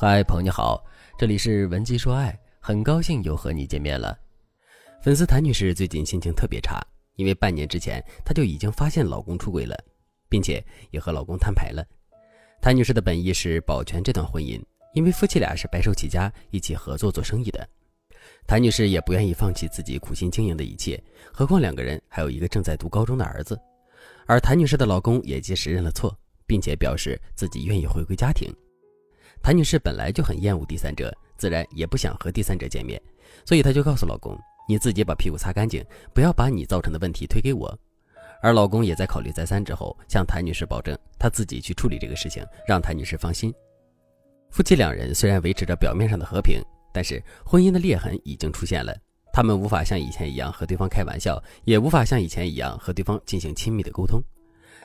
嗨，朋友你好，这里是文姬说爱，很高兴又和你见面了。粉丝谭女士最近心情特别差，因为半年之前她就已经发现老公出轨了，并且也和老公摊牌了。谭女士的本意是保全这段婚姻，因为夫妻俩是白手起家，一起合作做生意的。谭女士也不愿意放弃自己苦心经营的一切，何况两个人还有一个正在读高中的儿子。而谭女士的老公也及时认了错，并且表示自己愿意回归家庭。谭女士本来就很厌恶第三者，自然也不想和第三者见面，所以她就告诉老公：“你自己把屁股擦干净，不要把你造成的问题推给我。”而老公也在考虑再三之后，向谭女士保证他自己去处理这个事情，让谭女士放心。夫妻两人虽然维持着表面上的和平，但是婚姻的裂痕已经出现了。他们无法像以前一样和对方开玩笑，也无法像以前一样和对方进行亲密的沟通。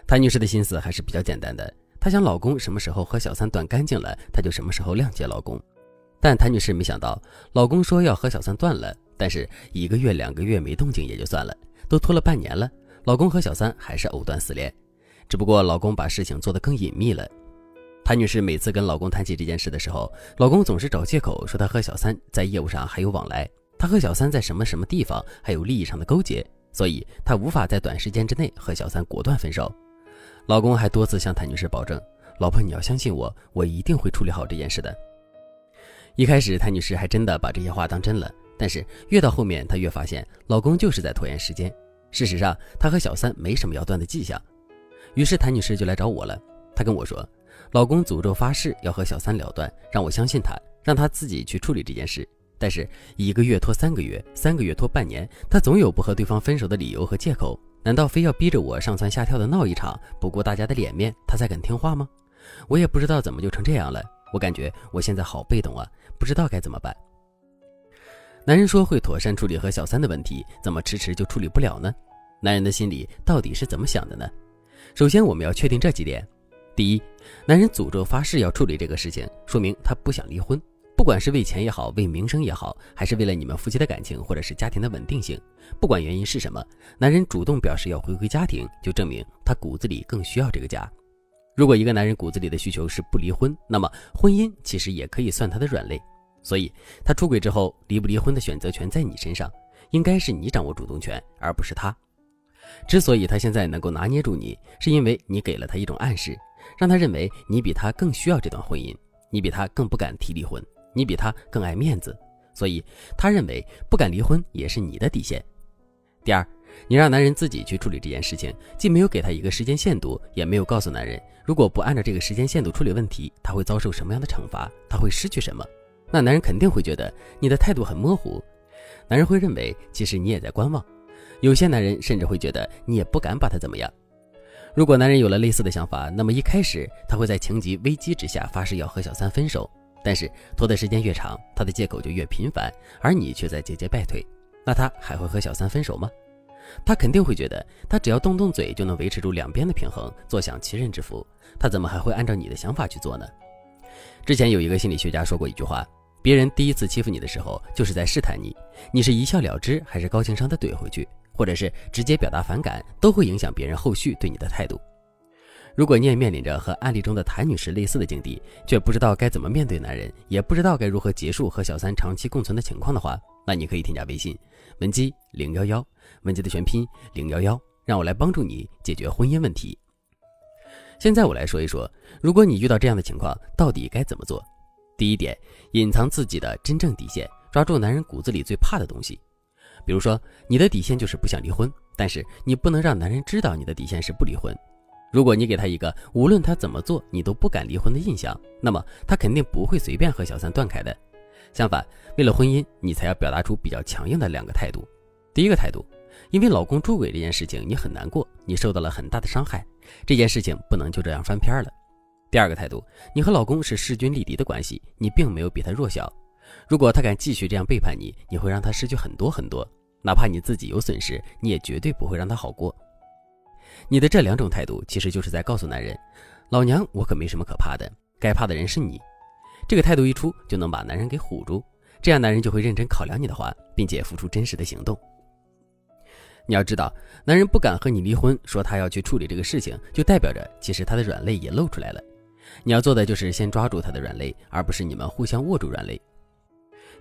谭女士的心思还是比较简单的。她想，老公什么时候和小三断干净了，她就什么时候谅解老公。但谭女士没想到，老公说要和小三断了，但是一个月、两个月没动静也就算了，都拖了半年了，老公和小三还是藕断丝连。只不过老公把事情做得更隐秘了。谭女士每次跟老公谈起这件事的时候，老公总是找借口说他和小三在业务上还有往来，他和小三在什么什么地方还有利益上的勾结，所以他无法在短时间之内和小三果断分手。老公还多次向谭女士保证：“老婆，你要相信我，我一定会处理好这件事的。”一开始，谭女士还真的把这些话当真了，但是越到后面，她越发现老公就是在拖延时间。事实上，他和小三没什么要断的迹象。于是，谭女士就来找我了。她跟我说：“老公诅咒发誓要和小三了断，让我相信他，让他自己去处理这件事。但是一个月拖三个月，三个月拖半年，他总有不和对方分手的理由和借口。”难道非要逼着我上蹿下跳的闹一场，不顾大家的脸面，他才肯听话吗？我也不知道怎么就成这样了。我感觉我现在好被动啊，不知道该怎么办。男人说会妥善处理和小三的问题，怎么迟迟就处理不了呢？男人的心里到底是怎么想的呢？首先，我们要确定这几点：第一，男人诅咒发誓要处理这个事情，说明他不想离婚。不管是为钱也好，为名声也好，还是为了你们夫妻的感情，或者是家庭的稳定性，不管原因是什么，男人主动表示要回归家庭，就证明他骨子里更需要这个家。如果一个男人骨子里的需求是不离婚，那么婚姻其实也可以算他的软肋。所以，他出轨之后离不离婚的选择权在你身上，应该是你掌握主动权，而不是他。之所以他现在能够拿捏住你，是因为你给了他一种暗示，让他认为你比他更需要这段婚姻，你比他更不敢提离婚。你比他更爱面子，所以他认为不敢离婚也是你的底线。第二，你让男人自己去处理这件事情，既没有给他一个时间限度，也没有告诉男人，如果不按照这个时间限度处理问题，他会遭受什么样的惩罚，他会失去什么。那男人肯定会觉得你的态度很模糊，男人会认为其实你也在观望。有些男人甚至会觉得你也不敢把他怎么样。如果男人有了类似的想法，那么一开始他会在情急危机之下发誓要和小三分手。但是拖的时间越长，他的借口就越频繁，而你却在节节败退，那他还会和小三分手吗？他肯定会觉得，他只要动动嘴就能维持住两边的平衡，坐享其人之福，他怎么还会按照你的想法去做呢？之前有一个心理学家说过一句话：别人第一次欺负你的时候，就是在试探你，你是一笑了之，还是高情商的怼回去，或者是直接表达反感，都会影响别人后续对你的态度。如果你也面临着和案例中的谭女士类似的境地，却不知道该怎么面对男人，也不知道该如何结束和小三长期共存的情况的话，那你可以添加微信文姬零幺幺，文姬的全拼零幺幺，让我来帮助你解决婚姻问题。现在我来说一说，如果你遇到这样的情况，到底该怎么做？第一点，隐藏自己的真正底线，抓住男人骨子里最怕的东西。比如说，你的底线就是不想离婚，但是你不能让男人知道你的底线是不离婚。如果你给他一个无论他怎么做你都不敢离婚的印象，那么他肯定不会随便和小三断开的。相反，为了婚姻，你才要表达出比较强硬的两个态度。第一个态度，因为老公出轨这件事情你很难过，你受到了很大的伤害，这件事情不能就这样翻篇了。第二个态度，你和老公是势均力敌的关系，你并没有比他弱小。如果他敢继续这样背叛你，你会让他失去很多很多，哪怕你自己有损失，你也绝对不会让他好过。你的这两种态度，其实就是在告诉男人：“老娘我可没什么可怕的，该怕的人是你。”这个态度一出，就能把男人给唬住，这样男人就会认真考量你的话，并且付出真实的行动。你要知道，男人不敢和你离婚，说他要去处理这个事情，就代表着其实他的软肋也露出来了。你要做的就是先抓住他的软肋，而不是你们互相握住软肋。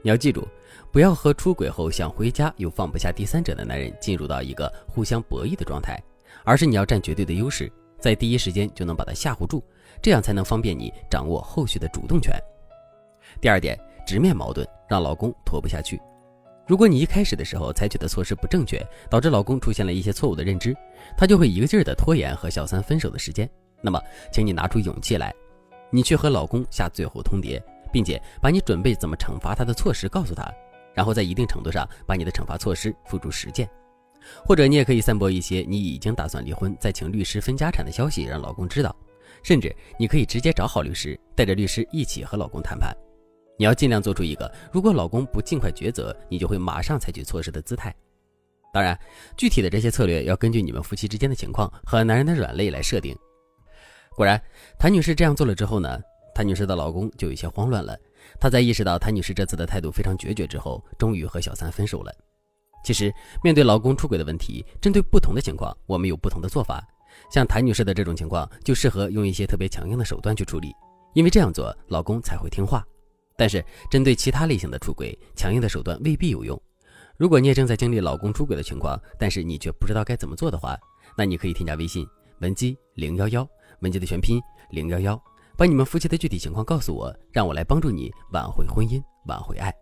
你要记住，不要和出轨后想回家又放不下第三者的男人进入到一个互相博弈的状态，而是你要占绝对的优势，在第一时间就能把他吓唬住，这样才能方便你掌握后续的主动权。第二点，直面矛盾，让老公拖不下去。如果你一开始的时候采取的措施不正确，导致老公出现了一些错误的认知，他就会一个劲儿的拖延和小三分手的时间。那么，请你拿出勇气来，你去和老公下最后通牒，并且把你准备怎么惩罚他的措施告诉他，然后在一定程度上把你的惩罚措施付诸实践。或者你也可以散播一些你已经打算离婚，再请律师分家产的消息，让老公知道。甚至你可以直接找好律师，带着律师一起和老公谈判。你要尽量做出一个，如果老公不尽快抉择，你就会马上采取措施的姿态。当然，具体的这些策略要根据你们夫妻之间的情况和男人的软肋来设定。果然，谭女士这样做了之后呢，谭女士的老公就有些慌乱了。他在意识到谭女士这次的态度非常决绝之后，终于和小三分手了。其实，面对老公出轨的问题，针对不同的情况，我们有不同的做法。像谭女士的这种情况，就适合用一些特别强硬的手段去处理，因为这样做，老公才会听话。但是，针对其他类型的出轨，强硬的手段未必有用。如果你也正在经历老公出轨的情况，但是你却不知道该怎么做的话，那你可以添加微信文姬零幺幺，文姬的全拼零幺幺，把你们夫妻的具体情况告诉我，让我来帮助你挽回婚姻，挽回爱。